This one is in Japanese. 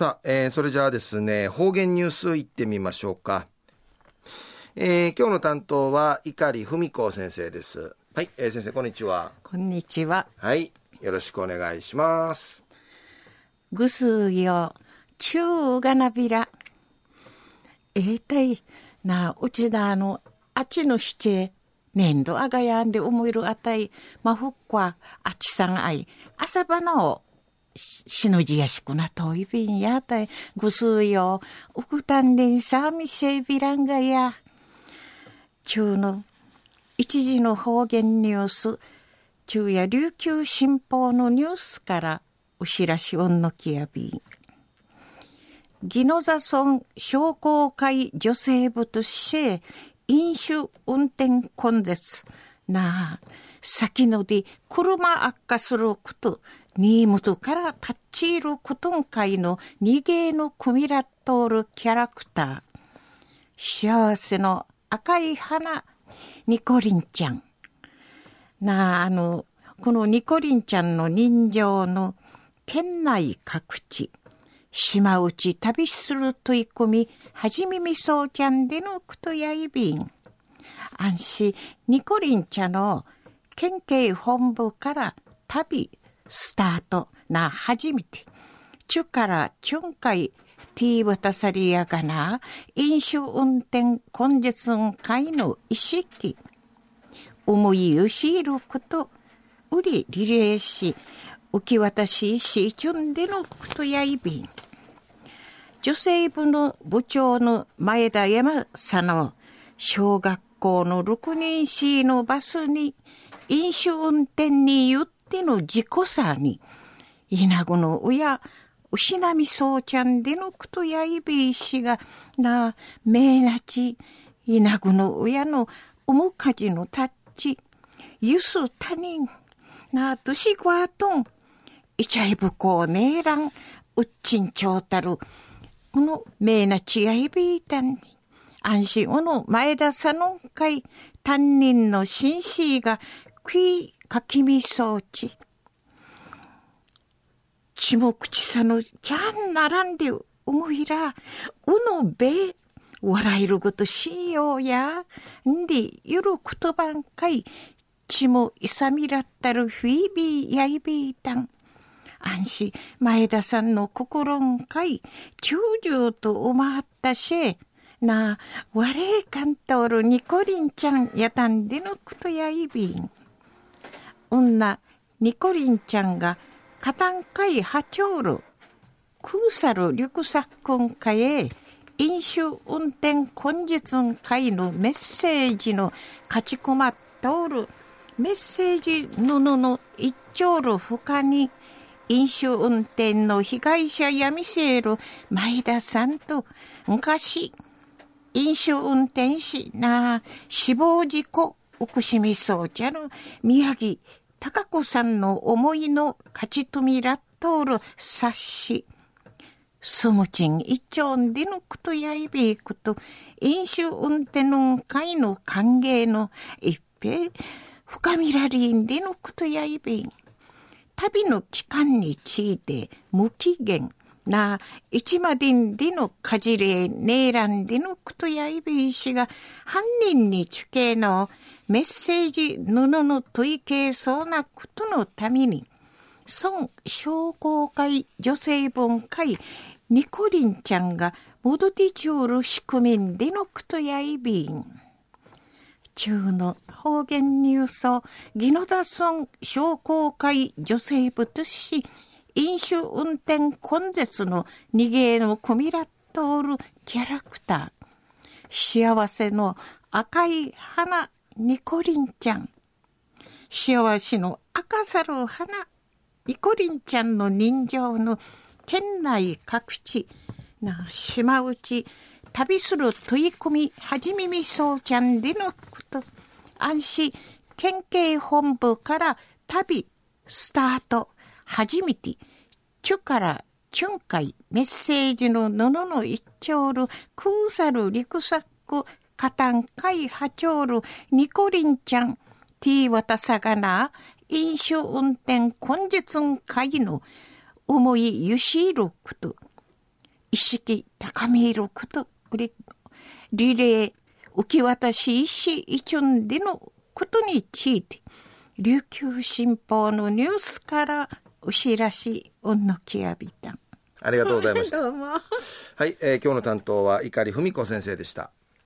さあ、えー、それじゃあですね、方言ニュースいってみましょうか。えー、今日の担当は碇文子先生です。はい、えー、先生こんにちは。こんにちは。はい、よろしくお願いします。ぐすよ、ちゅうがなびら。えー、たい、な、うちだの、あっちのしち年度あがやんで思えるあたい、まふっこあちさんあい、朝ばの、しのじやしくなといびんやたい、ぐすうよ、うくたんでんさみせびらんがや。中の、一時の方言ニュース、中や琉球新報のニュースから、お知らしおんのきやびん。宜野座村商工会女性部として飲酒運転根絶。なあ先ので車悪化すること。新本から立ち入ることんかいの逃げの組みらっとるキャラクター。幸せの赤い花ニコリンちゃん。なああのこのニコリンちゃんの人情の県内各地。島内旅する取り込み、はじみみそうちゃんでのくとやいびん。安心、ニコリン茶の県警本部から旅スタートな初めて。中から中海ティー渡さりやがな、飲酒運転根絶会の意識。思いゆしること、売りリレーし、受け渡ししちゅんでのことやいびん。女性部の部長の前田山さの小学校の6人 C のバスに飲酒運転によっての事故さに、稲子の親、牛波そうちゃんでのことやいびいしが、なあ、めいなち、稲子の親の面かじのタッチ、ゆす他人、なあ、としごわとん、いちゃいぶこうねえらん、うっちんちょうたる、この名な違いびいたんに、安心おの前田さのんかい担任の紳士が食いかきみ装置。ちちも口さのちゃんならんで思いら、うのべ、笑えることしようや。んで、ゆる言葉んかい、ちもいさみらったるフィービーやいびいたん。安心、前田さんの心んかい、中々と思ったし、なあ、我かんとおるニコリンちゃんやたんでのくとやいびん。女、ニコリンちゃんが、かたんかいはちょうる、空さるリュクサックンかえ、飲酒運転根実ん会のメッセージの勝ち込まっとおる、メッセージ布の一丁るほかに、飲酒運転の被害者やみせる前田さんと昔、飲酒運転しな死亡事故奥しみそうちゃる宮城高子さんの思いの勝ち富らっとおる冊子。スムチン一丁でのくとやいべいこと、飲酒運転の会の歓迎の一平、深みらりんでのくとやいべい。旅の期間について無期限な一までんでのかじれねえらんでのことやいべいしが犯人にちけのメッセージ布のの問いけそうなことのために孫商工会女性文会ニコリンちゃんが戻ってちおる仕組みんでのことやいびん。中の方言ニュースを宜野田村商工会女性部とし、飲酒運転根絶の逃げの込みらっとおるキャラクター。幸せの赤い花ニコリンちゃん。幸せの赤さる花ニコリンちゃんの人情の県内各地。な島内。旅する取り組みはじみみそうちゃんでのこと。安心。県警本部から旅スタート。初めて、チュからチュンかいメッセージのののの一丁る、クーサルリクサック、カタンカイハチョール、ニコリンちゃん、ティーワタサガナ、飲酒運転根絶んかいの、思いゆしいること、意識高めいること、リレー、受け渡し一子一音でのことについて、琉球新報のニュースから牛らしをのきやびた。ありがとうございました。どうも。はい、えー今日の担当は碇文子先生でした。